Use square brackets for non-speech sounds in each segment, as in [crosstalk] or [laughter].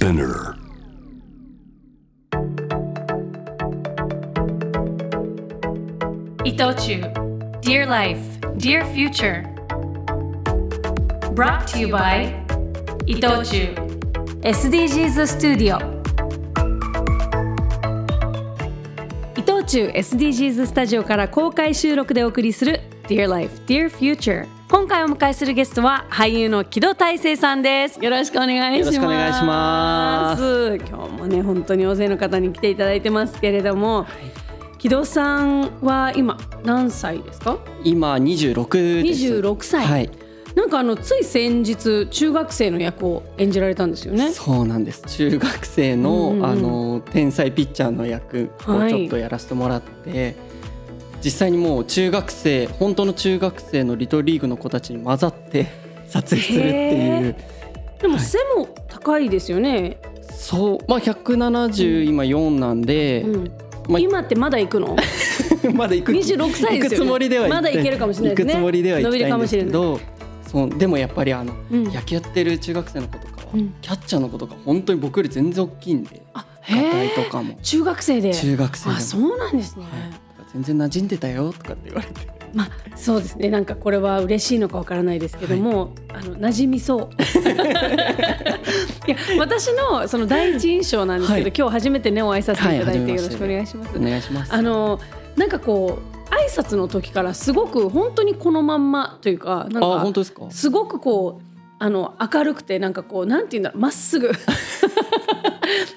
Spinner. 伊藤忠 Dear Life, Dear Future Brought to you by 伊藤忠 SDGs スタジオ伊藤忠 SDGs スタジオから公開収録でお送りする Dear Life, Dear Future 今回お迎えするゲストは俳優の木戸大聖さんです。よろしくお願いします。よろしくお願いします。今日もね本当に大勢の方に来ていただいてますけれども、木戸さんは今何歳ですか？今26です。26歳。はい。なんかあのつい先日中学生の役を演じられたんですよね。そうなんです。中学生の、うんうんうん。あの天才ピッチャーの役をはい。ちょっとやらせてもらって、実際にもう中学生本当の中学生のリトルリーグの子たちに混ざって [laughs] 撮影するっていう。でも背も高いですよね、そう。まあ170今4なんで、うん。まあ今ってまだ行くの？[laughs] まだ行く。26歳ですよね。行くつもりではまだ行けるかもしれないですね。行くつもりでは行きたいんですけどそう。でもやっぱりあの、うん。野球やってる中学生の子とかは、うん。キャッチャーの子とか本当に僕より全然大きいんであ硬へえいとかも。中学生で。中学生あそうなんですね、はい、全然馴染んでたよとかって言われて。まあそうですね。なんかこれは嬉しいのかわからないですけども、あの馴染みそう。[laughs] いや私のその第一印象なんですけど、はい。今日初めてねお会いさせていただいて、はいよろしくお願いします。お願いします。あのなんかこう挨拶の時からすごく本当にこのまんまというかなんあか本当ですか？すごくこうあの明るくてなんかこうなんて言うんだろうまっすぐ [laughs]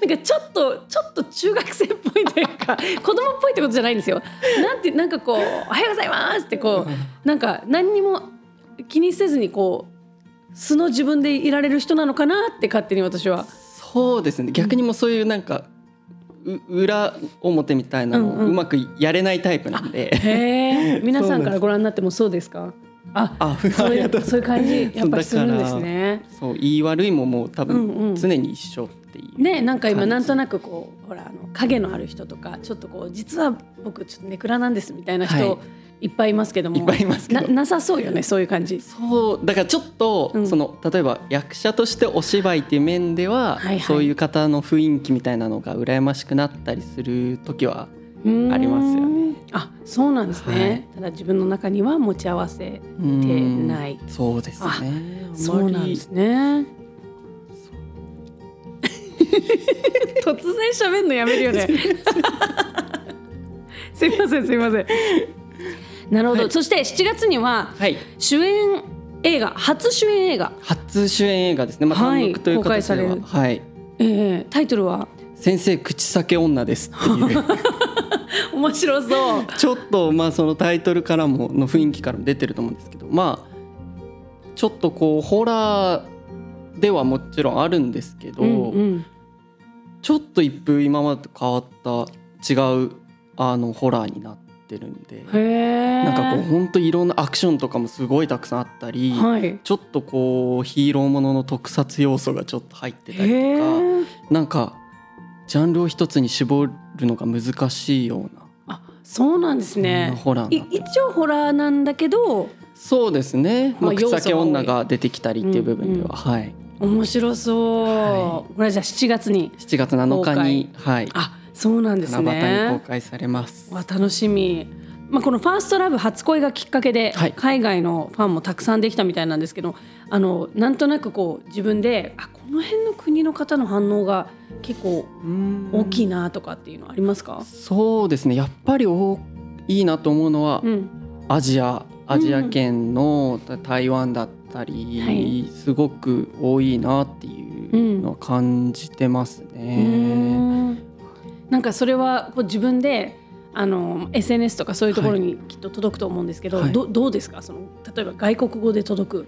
なんかちょっとちょっと中学生っぽいというか子供っぽいってことじゃないんですよ。なんてなんかこう「おはようございます」ってこうなんか何にも気にせずにこう素の自分でいられる人なのかなって勝手に私は。そうですね。逆にもうそういうなんか、う裏表みたいなのをうんうん。うまくやれないタイプなんで、[laughs] うんなんです。からご覧になってもそうですか？ああそういうそういう感じやっぱりするんですだね。そう言い悪いももう多うんうん。分常に一緒っていう。ねなんか今なんとなくくこうほらあの影のある人とかちょっとこう実は僕ちょっとネクラなんですみたいな人、はい。い、っぱいいますけどもいっぱいいますけど。ななさそうよねそういう感じ。そうだからちょっと、うん。その例えば役者としてお芝居っていう面では、はいはい。そういう方の雰囲気みたいなのが羨ましくなったりする時はありますよね。あそうなんですね、はい。ただ自分の中には持ち合わせてうん。ない。そうですね。そうなんですね。突然喋るのやめるよね。[laughs] すいませんすいません。なるほど、はい。そして7月にははい。主演映画初主演映画、初主演映画ですね、まあ、はい。単独という形では、される。はい、えー、タイトルは？先生口裂け女ですっていう [laughs] [laughs] 面白そう。ちょっとまあそのタイトルからもの雰囲気からも出てると思うんですけどまあちょっとこうホラーではもちろんあるんですけど、うんうんちょっと一風今までと変わった違うあのホラーになってるんで。なんかこう本当いろんなアクションとかもすごいたくさんあったり、はい。ちょっとこうヒーローものの特撮要素がちょっと入ってたりへとかえ。なんかジャンルを一つに絞るのが難しいようなあ、そうなんですね。ホラー一応ホラーなんだけどそうですね、まあ、まあ要素が口先女が出てきたりっていう部分では、はい、面白そう。はこれじゃあ7月に。7月7日に、はい、あ、そうなんです七夕に公ね。開されます。わ楽しみ。まあこのファーストラブ初恋がきっかけで、はい海外のファンもたくさんできたみたいなんですけど、あのなんとなくこう自分であこの辺の国の方の反応が結構大きいなとかっていうのありますか？そうですねやっぱりおいいなと思うのは、うん。アジアアジア圏の台湾だったり、はいすごく多いなっていうのは感じてますね。んなんかそれはこう自分であの SNS とかそういうところにきっと届くと思うんですけど、はい。どどうですか？その例えば外国語で届く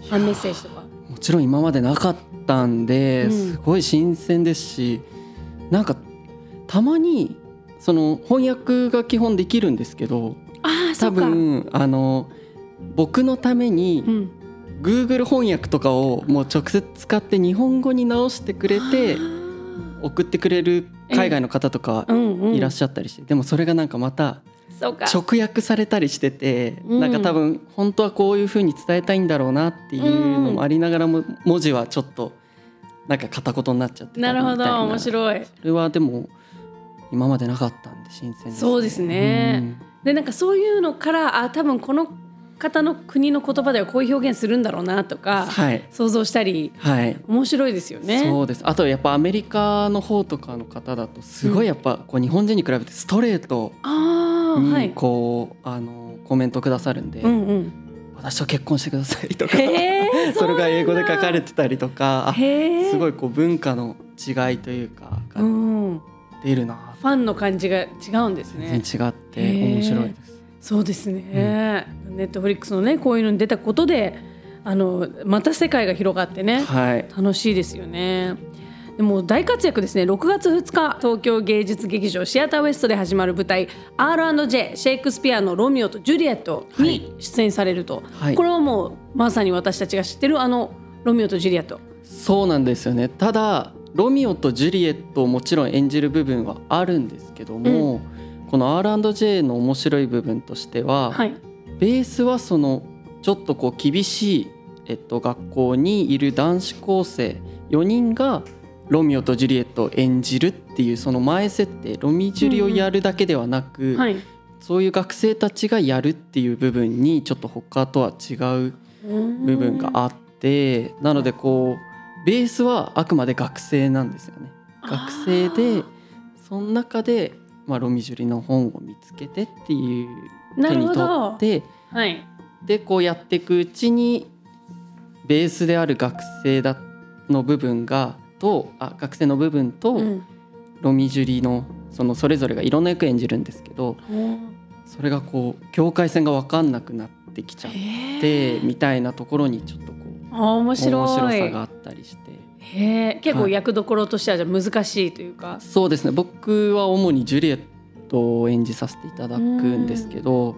ファンメッセージとか。もちろん今までなかったんで、うん。すごい新鮮ですしなんかたまにその翻訳が基本できるんですけど多。分あの僕のためにうん。Google 翻訳とかをもう直接使って日本語に直してくれて送ってくれる海外の方とかうんうん、いらっしゃったりして、でもそれがなんかまた。直訳されたりしてて、うん。なんか多分本当はこういうふうに伝えたいんだろうなっていうのもありながらも文字はちょっとなんか片言になっちゃってたな。るほど面白い。それはでも今までなかったんで新鮮です、ね、そうですね。でなんかそういうのからあ多分この方の国の言葉ではこういう表現するんだろうなとうんかはい想像したりはい面白いですよね。そうですあとやっぱアメリカの方とかの方だとすごいやっぱこう日本人に比べてストレートにああはい。こう、あのコメントくださるんで、うんうん。私と結婚してくださいとか。[laughs] それが英語で書かれててたりとか。すごいこう文化の違いというかがうん。フ出るな、ァンの感じが違うんですね。全然違って面白いです。そうですね。ネットフリックスのねこういうのに出たことであのまた世界が広がってねはい。楽しいですよね。でも大活躍ですね。6月2日東京芸術劇場シアターウエストで始まる舞台 R&J シェイクスピアの「ロミオとジュリエット」に出演されると、はい。これはもうまさに私たちが知ってるあの「ロミオとジュリエット。そうなんですよね。ただロミオとジュリエットをもちろん演じる部分はあるんですけども、この R&J の面白い部分として」は、はい。ベースはそのちょっとこう厳しい、えっと、学校にいる男子高生4人がロミオとジュリエットを演じるっていうその前設定ロミジュリをやるだけではなく、はい。そういう学生たちがやるっていう部分にちょっと他とは違う部分があってなのでこうベースはあくまで学生なんですよね。学生でその中で、まあ、ロミジュリの本を見つけてっていう手に取ってはい。でこうやっていくうちにベースである学生だの部分がとあ学生の部分と、うん。ロミジュリのそのそれぞれがいろんな役演じるんですけどそれがこう境界線が分かんなくなってきちゃっへてえみたいなところにちょっとこうあ面白い。面白さがあったりしてへえ結構はい役どころとしてはじゃあ難しいというか、そうですね。僕は主にジュリエットを演じさせていただくんですけど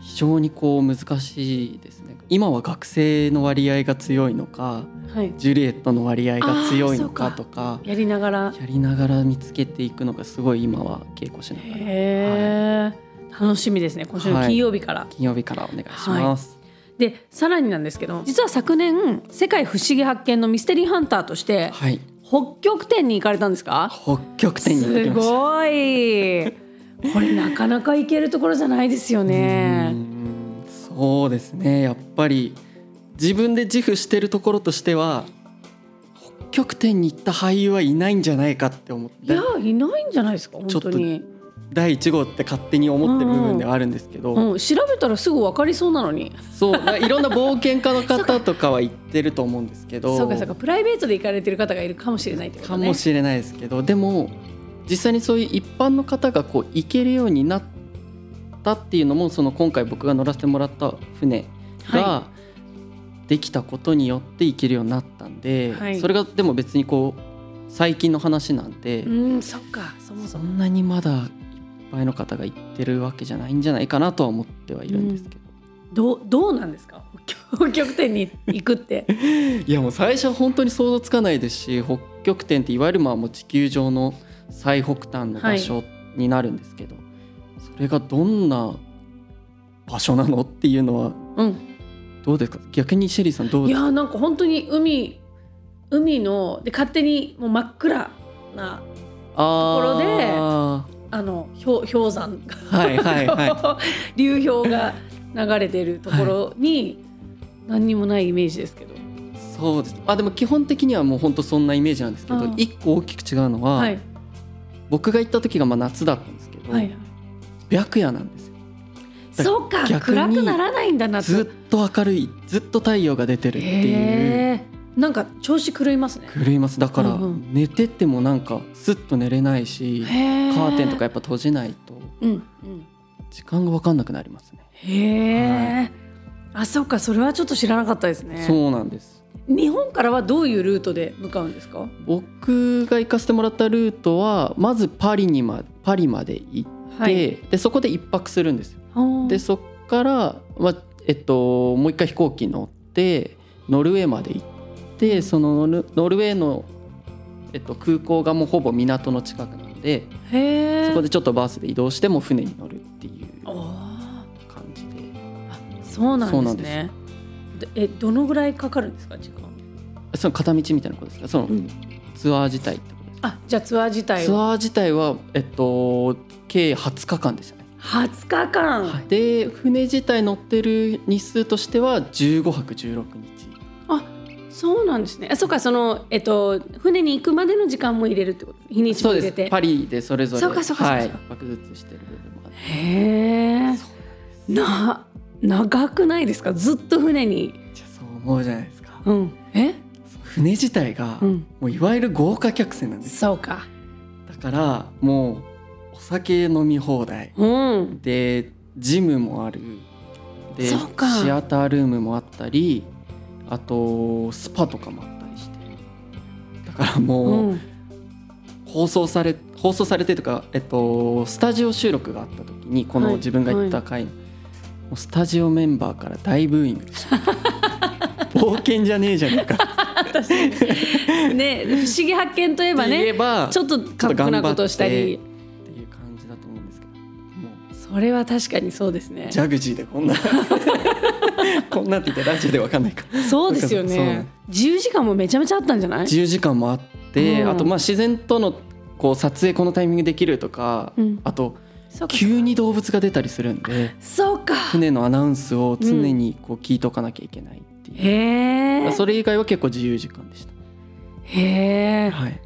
非常にこう難しいですね。今は学生の割合が強いのかはい、ジュリエットの割合が強いのかとかやりながら。やりながら見つけていくのがすごい今は稽古しながら、へえ、楽しみですね。今週の金曜日から、金曜日からお願いします。でさらになんですけど実は昨年「世界不思議発見」のミステリーハンターとしてはい、北極点に行かれたんですか？北極点にす。ごい。これなかなか行けるところじゃないですようね。んそうですね。やっぱり自分で自負してるところとしては北極点に行った俳優はいないんじゃないかって思って。いやいないんじゃないですか？本当に、第1号って勝手に思ってる部分ではあるんですけど、うん、調べたらすぐ分かりそうなのに。そう。いろんな冒険家の方と [laughs] か。は言ってると思うんですけど。そうかそうか。プライベートで行かれてる方がいるかもしれないってことね。かもしれないですけど。でも実際にそういう一般の方がこう行けるようになったっていうのもその今回僕が乗らせてもらった船はができたことによって行けるようになったんで、はい。それがでも別にこう最近の話なんで、うんそっか。そもそも。そんなにまだいっぱいの方が行ってるわけじゃないんじゃないかなとは思ってはいるんですけど、どうどうなんですか？北極点に行くって。いやもう最初は本当に想像つかないですし北極点っていわゆるまあもう地球上の最北端の場所になるんですけど、それがどんな場所なのっていうのはうん。どうですか？逆にシェリーさんどういやなんか本当に海海ので勝手にもう真っ暗なあところでああの氷氷山がはいはいは [laughs] 流氷が流れてるところに何にもないイメージですけど。そうですあでも基本的にはもう本当そんなイメージなんですけど一個大きく違うのは、はい僕が行った時がまあ夏だったんですけど、はい。白夜なんですよそうか暗くならないんだ夏。ずっと明るいずっと太陽が出てるっていう。なんか調子狂いますね。狂いますだから寝ててもなんかスッと寝れないし。カーテンとかやっぱ閉じないと。時間が分かんなくなりますね、へえ。あそうかそれはちょっと知らなかったですね。そうなんです日本からはどういうルートで向かうんですか？僕が行かせてもらったルートはまずパリにまパリまで行って、はい。でそこで一泊するんですでそっから、まあえっと、もう一回飛行機乗ってノルウェーまで行ってそのノルノルウェーの、えっと、空港がもうほぼ港の近くなのでへえ。そこでちょっとバスで移動しても船に乗るっていう感じで。そうなんですね。でえどのぐらいかかるんですか時間？その片道みたいなことですか？そのうん。ツアー自体ってことあじゃあツアー自体ツはアー自体はえっと計20日間ですよね、20日間、はい、で船自体乗ってる日数としては15泊16日そうなんですね。あそうかそのえっと船に行くまでの時間も入れるってこと？日にちそうです。も入れて。パリでそれぞれそうかそうかはい、泊ずつしてる部分もあって。へえな長くないですか？ずっと船に。じゃあそう思うじゃないですか。うん。え？船自体が、うん。もういわゆる豪華客船なんですそうか。だからもうお酒飲み放題。うん。でジムもある。でそうか。シアタールームもあったりあとスパとかもあったりして。だからもう、うん。放送され放送されてとか、えっと、スタジオ収録があった時にこはい。の自分が行った回、もうスタジオメンバーから大ブーイング [laughs] 冒険じゃねえじゃねえか。ね不思議発見といえばねばちょっと過酷なことをしたりそれは確かにそうですね。ジャグジーでこんな [laughs] こんなって言ってラジオでわかんないか。そうですよね。ん自由時間もめちゃめちゃあったんじゃない？自由時間もあって、うん。あとまあ自然とのこう撮影このタイミングできるとか、うん。あと急に動物が出たりするんでそうか。船のアナウンスを常にこう聞いとかなきゃいけないっていう、へえそれ以外は結構自由時間でした。へえはい、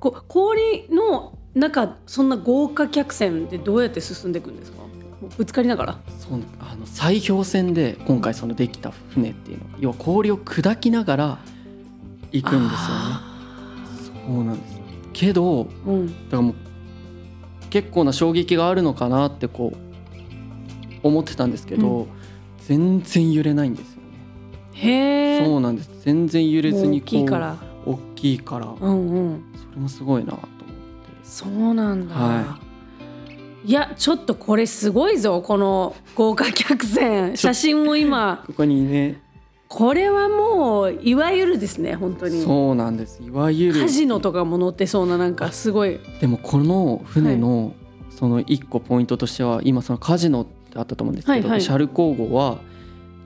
こ氷の中そんな豪華客船でどうやって進んでいくんですか？ぶつかりながら。そうあの砕氷船で今回そのできた船っていうのは要は氷を砕きながら行くんですよね。そうなんです。けどだうん。からもう結構な衝撃があるのかなってこう思ってたんですけど、う全然揺れないんですよね。へえそうなんです。全然揺れずに大きいから。大きいから。うんうん。それもすごいな。そうなんだ、、はい。やちょっとこれすごいぞこの豪華客船。写真も今。ここにね。これはもういわゆるですね本当に。そうなんです。いわゆる。カジノとかも載ってそうななんかすごい。でもこの船のその一個ポイントとしては今そのカジノってあったと思うんですけど、はいはい。シャルコー号は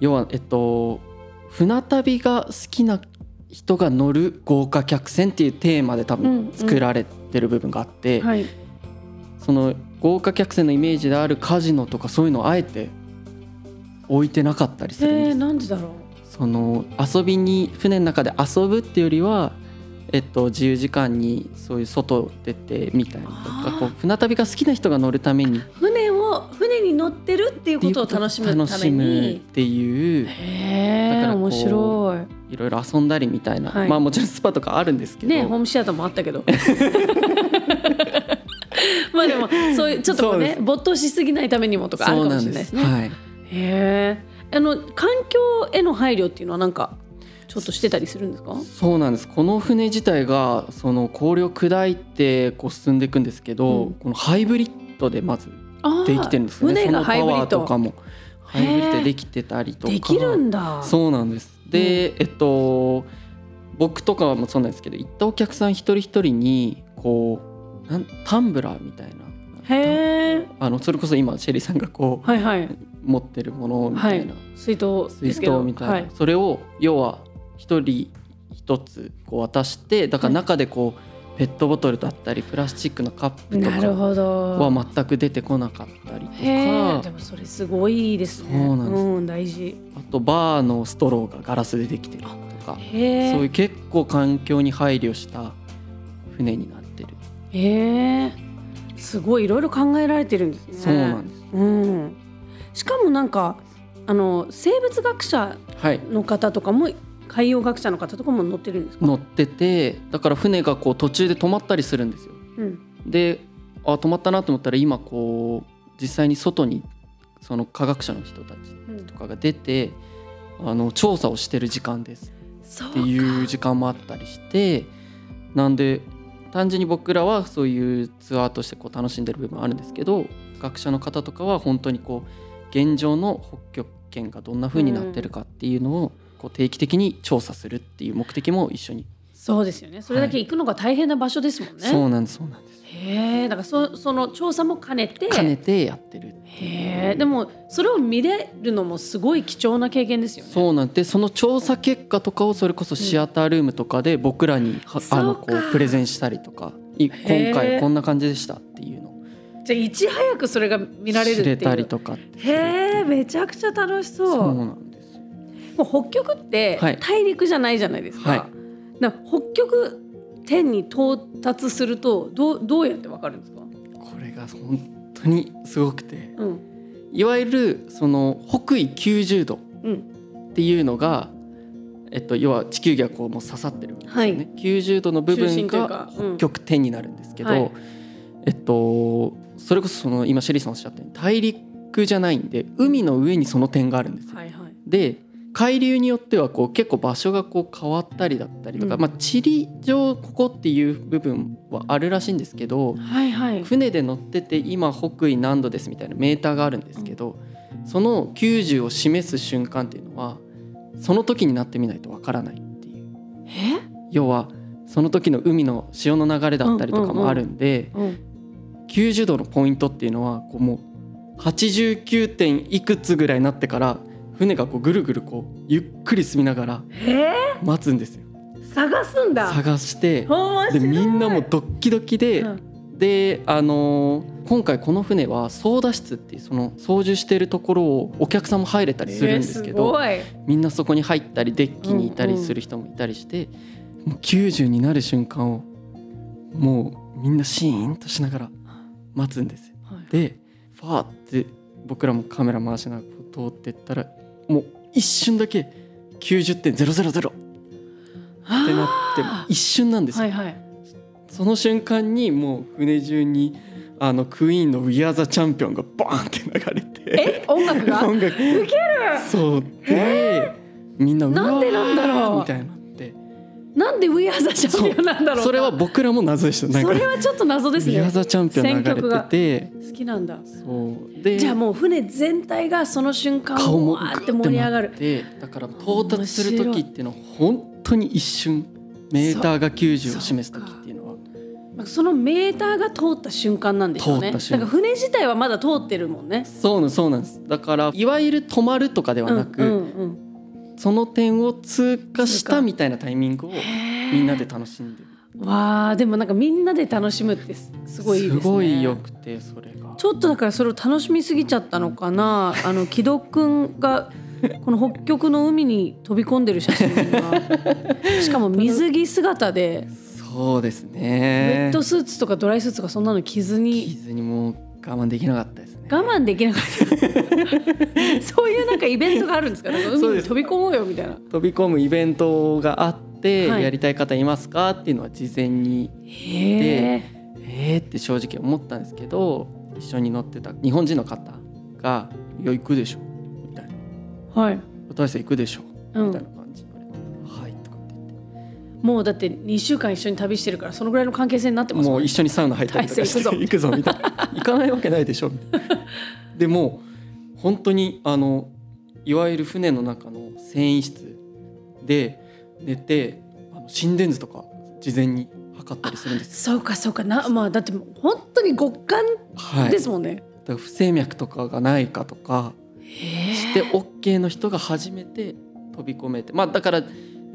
要はえっと船旅が好きな人が乗る豪華客船っていうテーマで多分作られてる部分があって、はい。その豪華客船のイメージであるカジノとかそういうのをあえて置いてなかったりするんです。なんでだろう？その遊びに船の中で遊ぶっていうよりは、えっと、自由時間にそういう外出てみたりとあかー。こう船旅が好きな人が乗るために。っ船を船に乗ってるっていうことを楽しむため楽しむっにていう。へえだから面白いいろいろ遊んだりみたいな、はい。まあもちろんスパとかあるんですけど、ねホームシアターもあったけど。[laughs] まあでもそういうちょっとこうね没頭しすぎないためにもとかあるかもしれないですね。はい、へえあの環境への配慮っていうのはなんかちょっとしてたりするんですか？そうなんです。この船自体がその氷を砕いてこう進んでいくんですけど、うん。このハイブリッドでまずできてるんですよね。船がハイブリッド。そのパワーとかもハイブリッドでできてたりとか。できるんだ。そうなんです。で、えっと僕とかもそうなんですけど行ったお客さん一人一人にこうなんタンブラーみたいなへえあのそれこそ今シェリーさんがこはいはい。う持ってるものみたいな、水筒で水すけど。筒みたいな、はい。それを要は一人一つこう渡してだから中でこう、ペットボトルだったりプラスチックのカップとかは全く出てこなかったりとか。でもそれすごいですね。そうなんです。うん、大事。あとバーのストローがガラスでできてるとか。そういう結構環境に配慮した船になってる。へえすごいいろいろ考えられてるんですね。そうなんです。うん、しかもなんかあの生物学者はい。の方とかも海洋学者の方とかも乗ってるんですか？乗ってて、だから船がこう途中で止まったりするんですよ。うん。で、あ止まったなと思ったら今こう実際に外にその科学者の人たちうん。とかが出て、あの調査をしてる時間です。っていう時間もあったりして、なんで単純に僕らはそういうツアーとしてこう楽しんでる部分あるんですけど、学者の方とかは本当にこう現状の北極圏がどんな風になってるかっていうのをこう定期的に調査するっていう目的も一緒に。そうですよね。それだけ行くのが大変な場所ですもんね、そうなんですそうなんです。へえだからそその調査も兼ねて。兼ねてやってるへえでもそれを見れるのもすごい貴重な経験ですよね。そうなんでその調査結果とかをそれこそシアタールームとかで僕らには、あのこそうプレゼンしたりとか。い今回こんな感じでしたっていうのを。じゃあいち早くそれが見られるっていう。知れたりとかへえめちゃくちゃ楽しそう。そうなんです。よもう北極ってはい。大陸じゃないじゃないですか。はい。だから北極点に到達するとどうどうやってわかるんですか？これが本当にすごくて。うん。いわゆるその北緯90度うん。っていうのが、えっと、要は地球儀がこうもう刺さってる部分ですよね、はい。90度の部分が北極点になるんですけど、はい。えっとそれこそその今シェリーさんおっしゃったように大陸じゃないんで海の上にその点があるんですよ。はいはい。で海流によってはこう結構場所がこう変わったりだったりとか、うんまあ、地理上ここっていう部分はあるらしいんですけどはいはい。船で乗ってて今北緯何度ですみたいなメーターがあるんですけど、その90を示す瞬間っていうのはその時になってみないとわからないっていうえ？要はその時の海の潮の流れだったりとかもあるんで、うん。90度のポイントっていうのはこうもう89点いくつぐらいになってから船がこうぐるぐるこうゆっくり進みながらえ待つんですよ。ー、探すんだ。探して面白いでみんなもドッキドキで、うんであのー今回この船は操舵室っていうその操縦してるところをお客さんも入れたりするんですけど、えみんなそこに入ったりデッキにいたりする人もいたりして、もう90になる瞬間をもうみんなシーンとしながら待つんですよ。はいでファーって僕らもカメラ回しながら通ってったらもう一瞬だけ90.000ってなってあ一瞬なんですよ。ーはいはい。その瞬間にもう船中にあのクイーンの「We Are the Champion」がバーンって流れてえ？音楽が？音楽ウケる。そうでみんな「うわーなんでなんだろうみたいにななんで We Are the Champion なんだろうか。それは僕らも謎でしたそれはちょっと謎「です We ね Are。the Champion」流れてて好きなんだ。そうでじゃあもう船全体がその瞬間顔もをわーって盛り上がる。でだから到達する時っていうのは本当に一瞬メーターが90を示す時っていうのはそのメーターが通った瞬間なんでしょうね。だから船自体はまだ通ってるもんね。そうなんそうなんですだからいわゆる止まるとかではなく、うんうんその点を通過したみたいなタイミングをうん、みんなで楽しんで。わあでもなんかみんなで楽しむってすすごいね。すごいよくてそれが。ちょっとだからそれを楽しみすぎちゃったのかな。[laughs] あの木戸くんがこの北極の海に飛び込んでる写真が。しかも水着姿で。そうですウェねットスーツとかドライスーツとかそんなの着ずに。傷にもう我慢できなかったです。ね我慢できなかった。[laughs] そういうなんかイベントがあるんですか？[laughs] なんか海に飛び込もうよみたいな。飛び込むイベントがあって、はい。やりたい方いますか？っていうのは事前にへええーって正直思ったんですけど一緒に乗ってた日本人の方が「いや行くでしょ」みたいな。はい、「大勢行くでしょ」うん、みたいな感もうだって2週間一緒に旅してるからそのぐらいの関係性になってますもうん一緒にサウナ入ったりとかして行くぞみたいな。行かないわけないでしょ [laughs] でも本当にあのいわゆる船の中の繊維室で寝てあの心電図とか事前に測ったりするんですよ。そうかそうか。なまあだってもう本当に極寒はいですもんね、だから不整脈とかがないかとかして OK の人が初めて飛び込めて。まあだから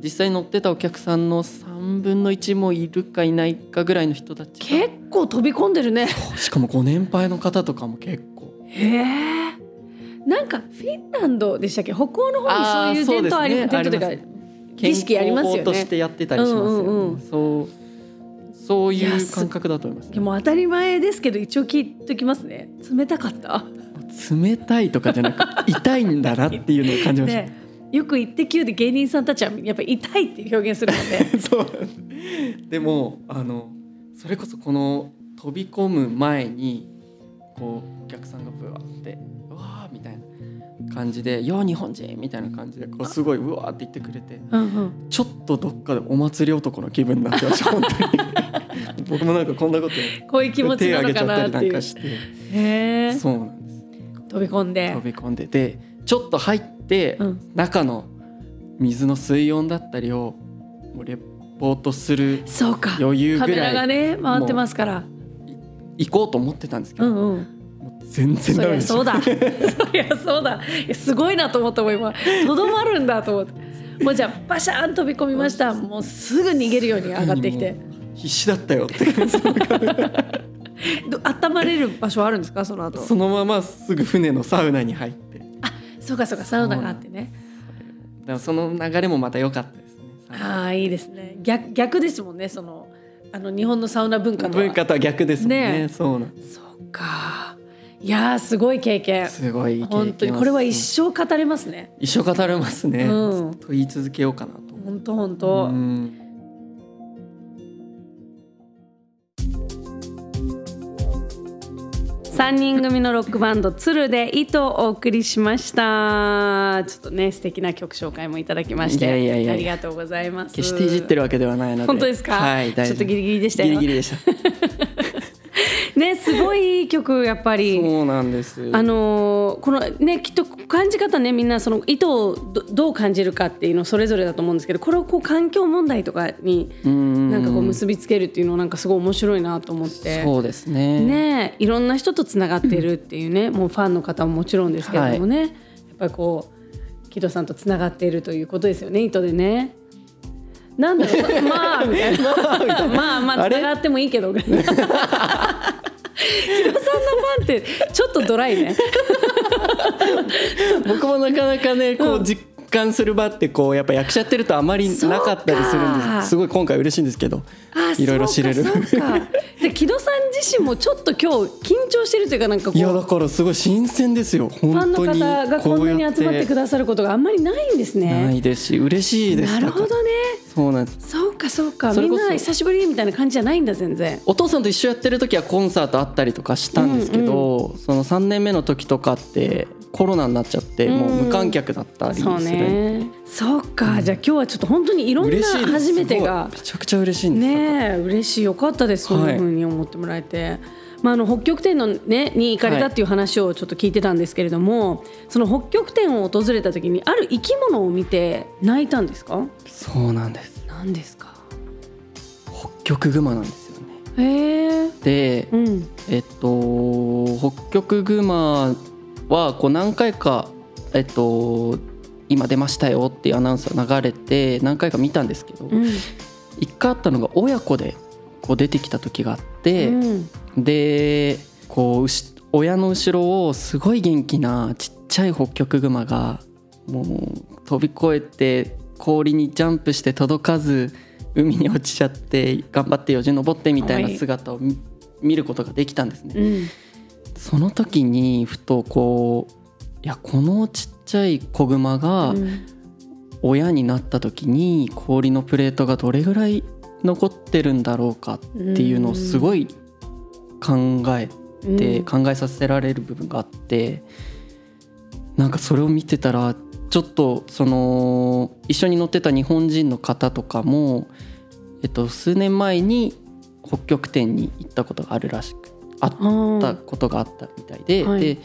実際乗ってたお客さんの3分の1もいるかいないかぐらいの人たちが。結構飛び込んでるね。しかもご年配の方とかも結構。へえ。なんかフィンランドでしたっけ？北欧の方にそういう伝統ありあーそうですね。儀式ありますよね。としてやってたりしますうんそうそういう感覚だと思います、いやもう当たり前ですけど一応聞いときますね。冷たかった？[laughs] 冷たいとかじゃなく痛いんだなっていうのを感じました、ねよく「イッテ Q!」で芸人さんたちはやっぱり痛いっていう表現するので [laughs] そうなんでもあのそれこそこの飛び込む前にこうお客さんがブワーって「うわー」みたいな感じで「よー日本人」みたいな感じでこうすごいうわーって言ってくれてうんうん。ちょっとどっかでお祭り男の気分になってました本当に。僕もなんかこんなことこういう気持ち手なのか挙げちゃったなっていうりなんかして。そうなんです。飛び込んで。飛び込んで。でちょっと入って、うん。中の水の水温だったりをレポートするそうか。余裕カメラぐらいがね回ってますから。行こうと思ってたんですけど、うんうん。全然そダメそうだ。そりゃそうだ。[laughs] すごいなと思ったもん今。とどまるんだと思って。もうじゃあバシャーン飛び込みました。もうすぐ逃げるように上がってきて。必死だったよって。感 [laughs] じど温まれる場所はあるんですかその後？そのまますぐ船のサウナに入ってそうかそうかサウナがあってね。らその流れもまた良かったですね。ああいいですね。逆逆ですもんねそのあの日本のサウナ文化とは。文化とは逆ですもんねね。そうなんそうか。いやーすごい経験。すごい経験を本当にこれは一生語れますね。一生語れますね、うん。と言い続けようかなと思本当本う当、ん三人組のロックバンド鶴で糸をお送りしました。ちょっとね素敵な曲紹介もいただきましていやいやいやありがとうございます。決していじってるわけではないので。本当ですか？はいちょっとギリギリでしたよ。ギリギリでしたねすごいいい曲やっぱり。そうなんです。あのーこのねきっと感じ方ねみんなその意図をどどう感じるかっていうのそれぞれだと思うんですけどこれをこう環境問題とかにうんなんかこう結びつけるっていうのなんかすごい面白いなと思って。そうですね。ねいろんな人とつながっているっていうね、もうファンの方ももちろんですけれどもね、やっぱりこう木戸さんとつながっているということですよね糸でね。なんだろうまあ [laughs] みたいな。まあまあつながってもいいけど [laughs] 木戸さんのファンってちょっとドライね。[laughs] 僕もなかなかねこう実感する場ってこうやっぱ役者やってるとあまりなかったりするんです。すごい今回嬉しいんですけどあいろいろ知れる。で木戸さん自身もちょっと今日緊張してるというかなんかこいやだうからすごい新鮮ですよ。ファンの方がこんなに集まってくだださることがあんまりないんですなね。いです。し嬉しいです。なるほどね。そうなんです。そうかそうか。みんな久しぶりみたいな感じじゃないんだ全然。お父さんと一緒やってる時はコンサートあったりとかしたんですけど、その3年目の時とかってコロナになっちゃってもう無観客だったりする、そうね。そうかじゃあ今日はちょっと本当にいろんな初めてが。めちゃくちゃ嬉しいんです。ねえ嬉しい。よかったです。そんな風に思ってもらえて。まあ、あの北極点の、ね、に行かれたっていう話をちょっと聞いてたんですけれども、その北極点を訪れた時にある生き物を見て泣いたんですか？そうなんです。何ですか？北極熊なんですよね。へえ。でうん。えっと北極熊はこう何回かえっと今出ましたよっていうアナウンスが流れて何回か見たんですけど、うん。一回あったのが親子でこう出てきた時があって、うん。でこううし親の後ろをすごい元気なちっちゃい北極熊がもう飛び越えて氷にジャンプして届かず海に落ちちゃって頑張ってよじ登ってみたいな姿を見見ることができたんですね。うんその時にふとこういやこのちっちゃい子熊がうん。親になった時に氷のプレートがどれぐらい残ってるんだろうかっていうのをすごい考えてうん。考えさせられる部分があってなんかそれを見てたらちょっとその一緒に乗ってた日本人の方とかも、えっと、数年前に北極点に行ったことがあるらしくあったことがあったみたいで,、はい。で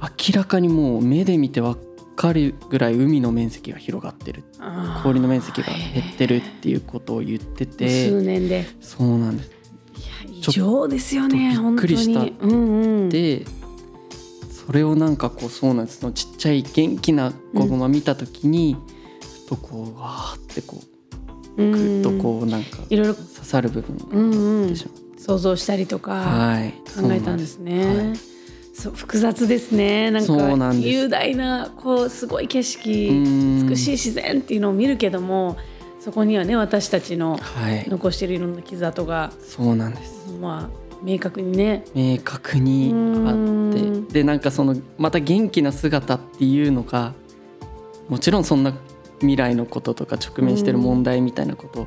明らかにもう目で見て分かるぐらい海の面積が広がってる。氷の面積が減ってるっていうことを言って数て年で。そうなんです。いや異常ですよねびっくりした。本当に。うんうん。でそれをなんかこうそうなんです。そのちっちゃい元気な子熊見た時に、ふとこうわーってこううんぐっとこうなんかいろいろ刺さる部分うんがうん。あってしまう、想像したりとかはい。考えたんですね。そうなんでそう複雑ですね。なんか雄大なこうすごい景色うん。美しい自然っていうのを見るけどもそこにはね私たちのはい。残しているいろんな傷跡がそうなんです。まあ明確にね。明確にあうん。ってでなんかそのまた元気な姿っていうのがもちろんそんな未来のこととか直面してる問題みたいなこと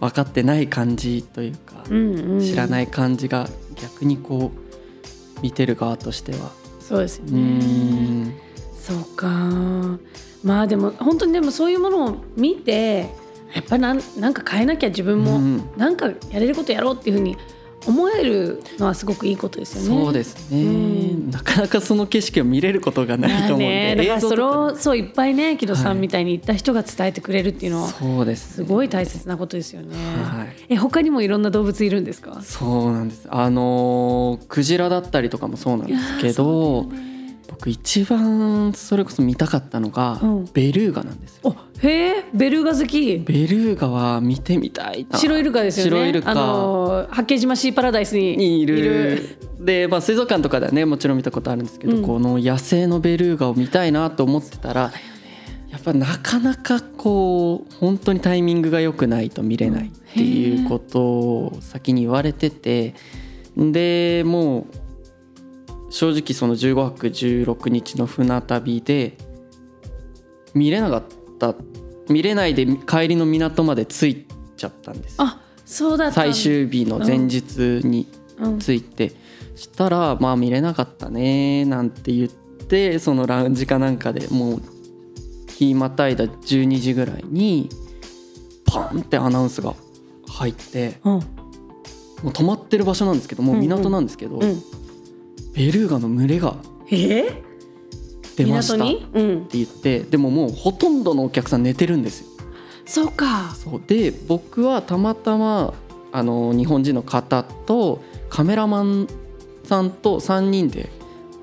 分かってない感じというか、うんうん。知らない感じが逆にこう見てる側としては。そうですよね。ん。そうか。まあでも本当にでもそういうものを見てやっぱなんなんか変えなきゃ自分も、うん。なんかやれることやろうっていうふうに思えるのはすごくいいことですよね。そうですね、うん。なかなかその景色を見れることがないと思うんで、ね、だからそそういっぱいね木戸さはいんみたいに言った人が伝えてくれるっていうのはそうです。ね、すごい大切なことですよね。はい。え他にもいろんな動物いるんですか？そうなんです。あのークジラだったりとかもそうなんですけど、僕一番それこそ見たかったのが、うん。ベルーガなんですよ。おへえベルーガ好き。ベルーガは見てみたいな。白イルカですよね。白イルカ。あの八景島シーパラダイスににいる。で、まあ、水族館とかではねもちろん見たことあるんですけど、うん。この野生のベルーガを見たいなと思ってたらやっぱなかなかこう本当にタイミングが良くないと見れないっていうことを先に言われててでもう正直その15泊16日の船旅で見れなかった見れないで帰りの港まで着いちゃったんです。あそうだ最終日の前日にうん。着いて、したらまあ見れなかったねなんて言ってそのラウンジかなんかでもう日またいだ12時ぐらいにパンってアナウンスが入ってうん。もう止まってる場所なんですけどもううんうん。港なんですけど、うん。ベルーガの群れがえー、出ましたって。言ってでももうほとんどのお客さん寝てるんですよ。そうか。そうで僕はたまたまあの日本人の方とカメラマンさんと3人で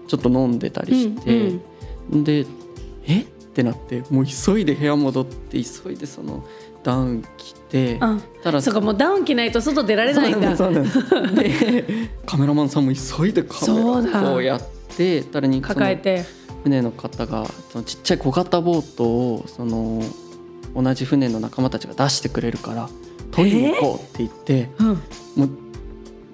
ちょっと飲んでたりして、でえ？ってなってもう急いで部屋戻って急いでそのダウン着てあ、たらそうかもうダウン着ないと外出られないんだ。そうなんで [laughs] カメラマンさんも急いでカメそうだラこうやってたらに抱えて。船の方がそのちっちゃい小型ボートをその同じ船の仲間たちが出してくれるから取りに行こうって言って、うん。もう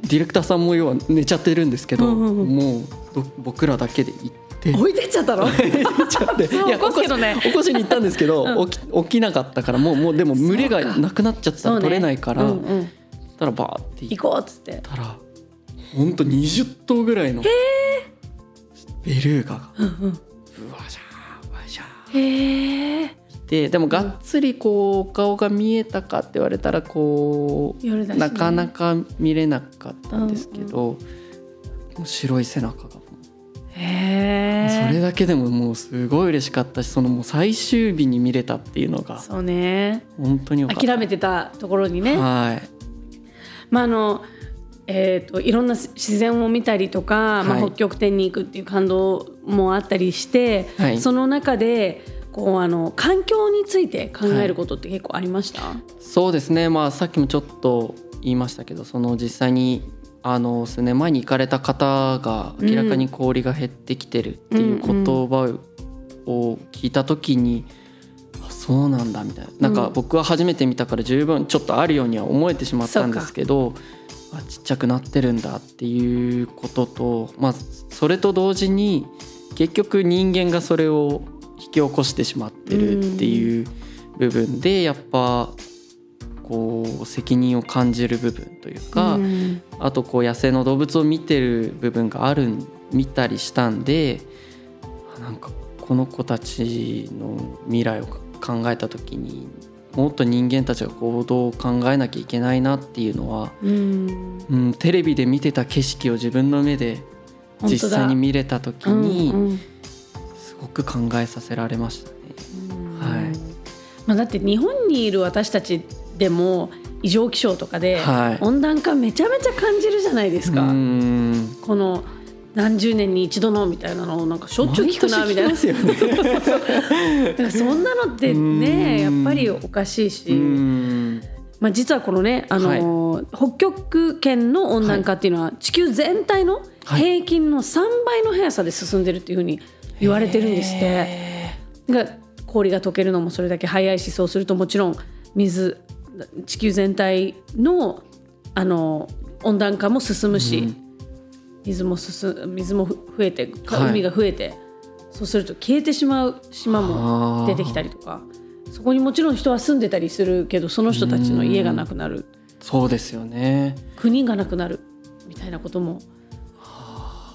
ディレクターさんも要は寝ちゃってるんですけど、うんうんうんもうど僕らだけで行って。置いてっちゃったの？[laughs] ちゃって [laughs] そう起こすけどね起こしに行ったんですけど、[laughs] うん起き起きなかったからもうもうでも群れがなくなっちゃったら取れないから、うんうん。たらバーって行行こうっつって。ったらほんと20頭ぐらいのベルーガがうんうん。うわじゃーわじゃーへえ。いてでもがっつりこうお顔が見えたかって言われたらこうねなかなか見れなかったんですけど、もう白い背中が。それだけでももうすごい嬉しかったしそのもう最終日に見れたっていうのがそうね。本当に諦めてたところにね。はいまああの。えー、といろんな自然を見たりとか、まあ、はい北極点に行くっていう感動もあったりして、はいその中でこうあの環境について考えることって結構ありました、そうですねまあさっきもちょっと言いましたけどその実際にあの数年前に行かれた方が明らかに氷が減ってきてるっていう言葉を聞いた時に、あそうなんだみたいな。なんかうん僕は初めて見たから十分ちょっとあるようには思えてしまったんですけどあちっちゃくなってるんだっていうことと、まあ、それと同時に結局人間がそれを引き起こしてしまってるっていう部分でやっぱこう責任を感じる部分というか、うん。あとこう野生の動物を見てる部分がある見たりしたんであなんかこの子たちの未来を考えた時にもっと人間たちが行動を考えなきゃいけないなっていうのは、うん。うん、テレビで見てた景色を自分の目で実際に見れた時にうんうん。すごく考えさせられましたね。はい。まあ、だって日本にいる私たちでも異常気象とかではい。温暖化めちゃめちゃ感じるじゃないですか、うん。この何十年に一度のみたいなのをなんかしょっちゅう聞くなみたいな。ね。[laughs] だからそんなのってねやうん。っぱりおかしいし、うん。まあ、実はこのね、あのー北極圏の温暖化っていうのは地球全体のはい。平均の3倍の速さで進んでるっていうふうに言われてるんですって。へが氷が溶けるのもそれだけ早いしそうするともちろん水地球全体のあの温暖化も進むし、うん水も進水も増えて海が増えて、そうすると消えてしまう島も出てきたりとかそこにもちろん人は住んでたりするけどその人たちの家がなくなるそうですよね。国がなくなるみたいなことも。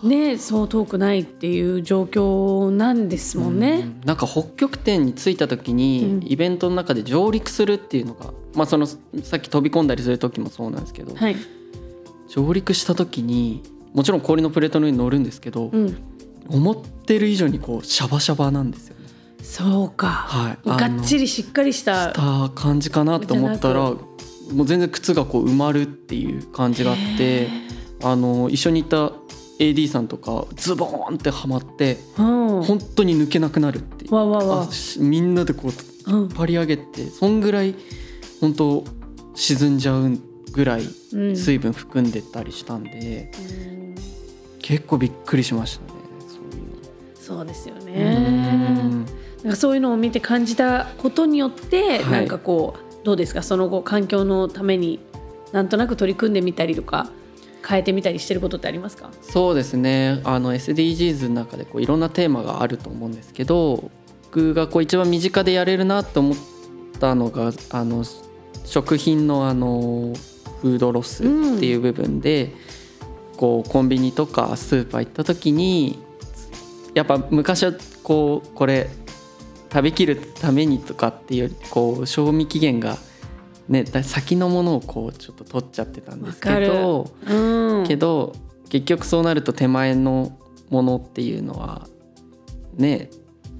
ね、そう遠くないっていう状況なんですもんね。うんなんか北極点に着いた時に、うん。イベントの中で上陸するっていうのが、まあ、そのさっき飛び込んだりする時もそうなんですけど、はい、上陸した時にもちろん氷のプレートの上に乗るんですけど、うん。思ってる以上にこうシャバシャバなんですよね。そうか、はい、がっちりしっかりしたした感じかなと思ったらじもう全然靴がこう埋まるっていう感じがあってあの一緒にいた AD さんとかズボーンってはまってうん。本当に抜けなくなるっていう。わわわ。みんなでこううん。張り上げてそんぐらい本当沈んじゃうぐらいうん。水分含んでたりしたんで、うん。結構びっくりしましたねそういうの。そうですようねん。なんかそういうのを見て感じたことによって、はい。なんかこうどうですか？その後環境のためになんとなく取り組んでみたりとか変えてみたりしてることってありますか？そうですね。あの SDGs の中でこういろんなテーマがあると思うんですけど僕がこう一番身近でやれるなと思ったのがあの食品のあのフードロスっていう部分で、こうコンビニとかスーパー行った時にやっぱ昔はこうこれ食べきるためにとかっていうよりこう賞味期限が、ね、だ先のものをこうちょっと取っちゃってたんですけど。うんけど結局そうなると手前のものっていうのはね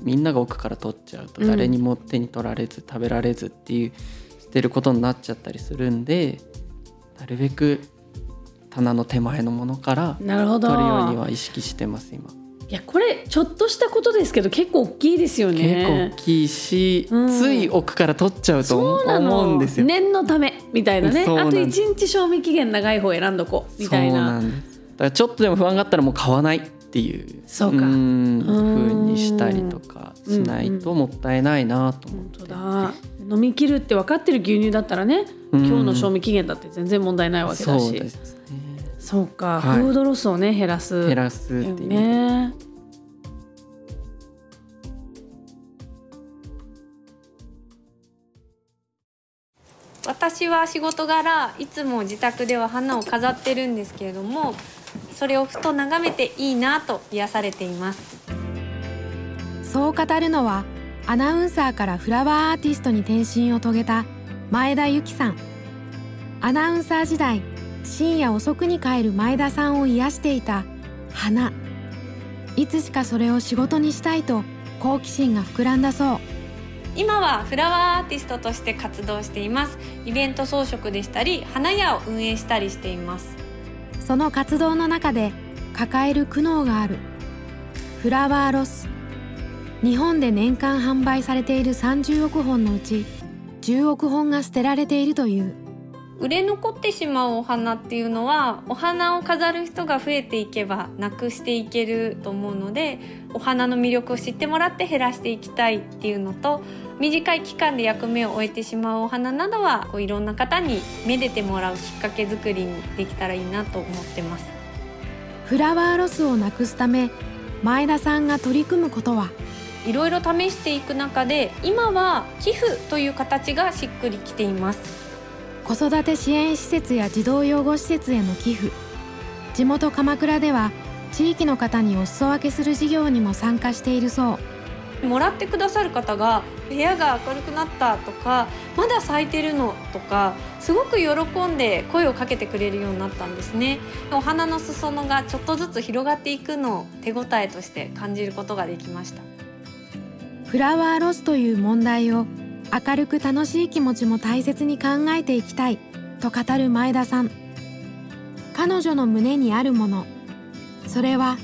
みんなが奥から取っちゃうとうん誰にも手に取られず食べられずっていう捨てることになっちゃったりするんでなるべく棚の手前のものから取るようには意識してます今。いやこれちょっとしたことですけど結構大きいですよ結構ね大きいし、うん。つい奥から取っちゃうと思うんですよ。念のためみたいなね。あとそうなんです。1日賞味期限長い方選んどこうみたいな。だからちょっとでも不安があったらもう買わないっていうそうか。んうにしたりとかしないともったいないなと思本当って、だ。飲み切るって分かってる牛乳だったらねうん。今日の賞味期限だって全然問題ないわけだし。そうですねそうか、はい。フードロスをね減らす。減らすっていう、ね。私は仕事柄いつも自宅では花を飾ってるんですけれどもそれをふと眺めていいなと癒されています。そう語るのはアナウンサーからフラワーアーティストに転身を遂げた前田由紀さん。アナウンサー時代深夜遅くに帰る前田さんを癒していた花。いつしかそれを仕事にしたいと好奇心が膨らんだそう。今はフラワーアーティストとして活動しています。イベント装飾でしたり花屋を運営したりしています。その活動の中で抱える苦悩がある。フラワーロス。日本で年間販売されている30億本のうち10億本が捨てられているという売れ残ってしまうお花っていうのはお花を飾る人が増えていけばなくしていけると思うのでお花の魅力を知ってもらって減らしていきたいっていうのと短い期間で役目を終えてしまうお花などはこういろんな方にめでてもらうきっかけ作りにできたらいいなと思ってます。フラワーロスをなくすため前田さんが取り組むことは？いろいろ試していく中で今は寄付という形がしっくりきています子育て支援施設や児童養護施設への寄付。地元鎌倉では地域の方にお裾分けする事業にも参加しているそう。もらってくださる方が部屋が明るくなったとかまだ咲いてるのとかすごく喜んで声をかけてくれるようになったんですね。お花の裾野がちょっとずつ広がっていくのを手応えとして感じることができました。フラワーロスという問題を明るく楽しい気持ちも大切に考えていきたいと語る前田さん。彼女の胸にあるものそれは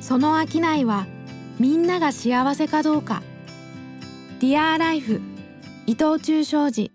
その商いはみんなが幸せかどうか。ディアーライフ伊藤忠商事。